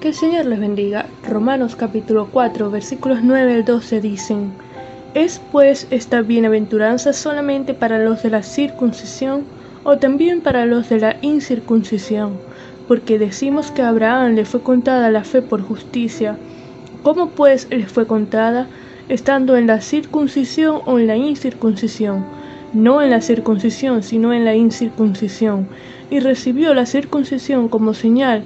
Que el Señor les bendiga. Romanos capítulo 4 versículos 9 al 12 dicen, ¿Es pues esta bienaventuranza solamente para los de la circuncisión o también para los de la incircuncisión? Porque decimos que a Abraham le fue contada la fe por justicia. ¿Cómo pues le fue contada? Estando en la circuncisión o en la incircuncisión. No en la circuncisión, sino en la incircuncisión. Y recibió la circuncisión como señal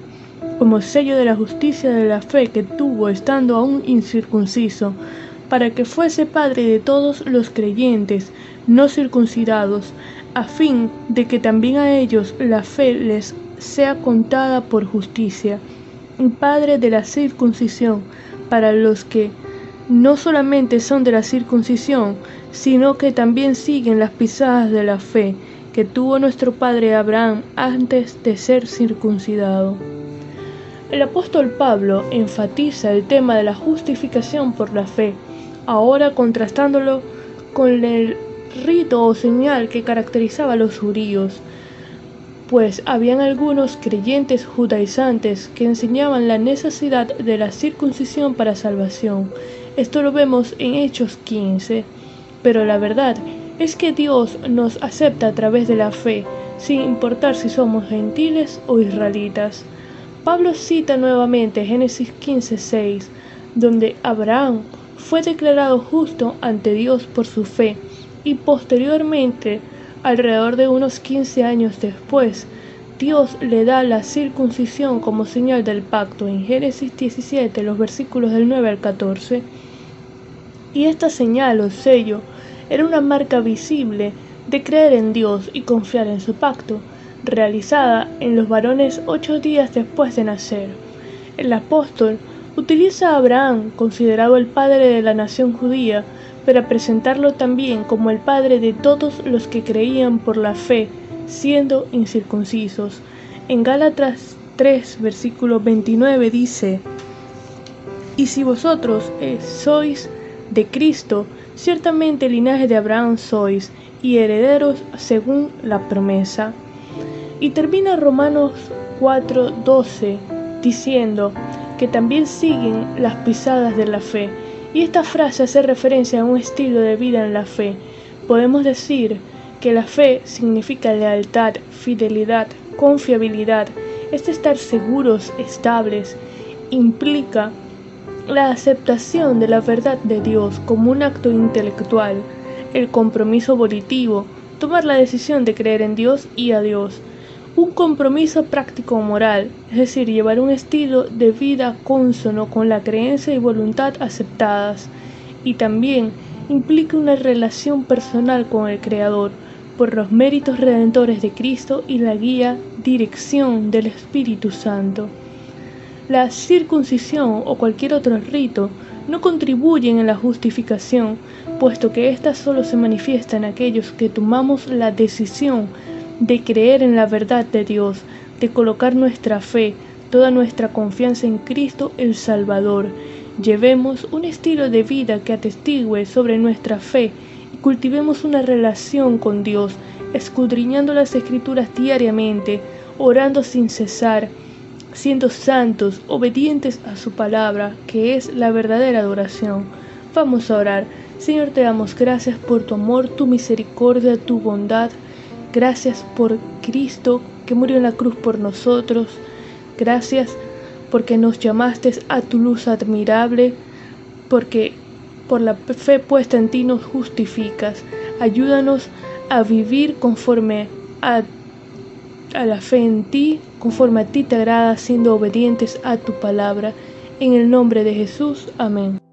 como sello de la justicia de la fe que tuvo estando aún incircunciso, para que fuese Padre de todos los creyentes no circuncidados, a fin de que también a ellos la fe les sea contada por justicia, Padre de la circuncisión, para los que no solamente son de la circuncisión, sino que también siguen las pisadas de la fe que tuvo nuestro Padre Abraham antes de ser circuncidado. El apóstol Pablo enfatiza el tema de la justificación por la fe, ahora contrastándolo con el rito o señal que caracterizaba a los judíos, pues habían algunos creyentes judaizantes que enseñaban la necesidad de la circuncisión para salvación. Esto lo vemos en Hechos 15. Pero la verdad es que Dios nos acepta a través de la fe, sin importar si somos gentiles o israelitas. Pablo cita nuevamente Génesis 15:6, donde Abraham fue declarado justo ante Dios por su fe y posteriormente, alrededor de unos 15 años después, Dios le da la circuncisión como señal del pacto en Génesis 17, los versículos del 9 al 14. Y esta señal o sello era una marca visible de creer en Dios y confiar en su pacto realizada en los varones ocho días después de nacer. El apóstol utiliza a Abraham, considerado el padre de la nación judía, para presentarlo también como el padre de todos los que creían por la fe, siendo incircuncisos. En Gálatas 3, versículo 29 dice, Y si vosotros eh, sois de Cristo, ciertamente linaje de Abraham sois, y herederos según la promesa. Y termina Romanos 4:12 diciendo que también siguen las pisadas de la fe. Y esta frase hace referencia a un estilo de vida en la fe. Podemos decir que la fe significa lealtad, fidelidad, confiabilidad. Es estar seguros, estables. Implica la aceptación de la verdad de Dios como un acto intelectual, el compromiso volitivo, tomar la decisión de creer en Dios y a Dios un compromiso práctico moral, es decir, llevar un estilo de vida consono con la creencia y voluntad aceptadas, y también implica una relación personal con el Creador por los méritos redentores de Cristo y la guía, dirección del Espíritu Santo. La circuncisión o cualquier otro rito no contribuyen en la justificación, puesto que ésta solo se manifiesta en aquellos que tomamos la decisión de creer en la verdad de Dios, de colocar nuestra fe, toda nuestra confianza en Cristo el Salvador. Llevemos un estilo de vida que atestigue sobre nuestra fe y cultivemos una relación con Dios, escudriñando las escrituras diariamente, orando sin cesar, siendo santos, obedientes a su palabra, que es la verdadera adoración. Vamos a orar. Señor, te damos gracias por tu amor, tu misericordia, tu bondad. Gracias por Cristo que murió en la cruz por nosotros. Gracias porque nos llamaste a tu luz admirable, porque por la fe puesta en ti nos justificas. Ayúdanos a vivir conforme a, a, la fe en ti, conforme a ti te agrada, siendo obedientes a tu palabra. En el nombre de Jesús, amén.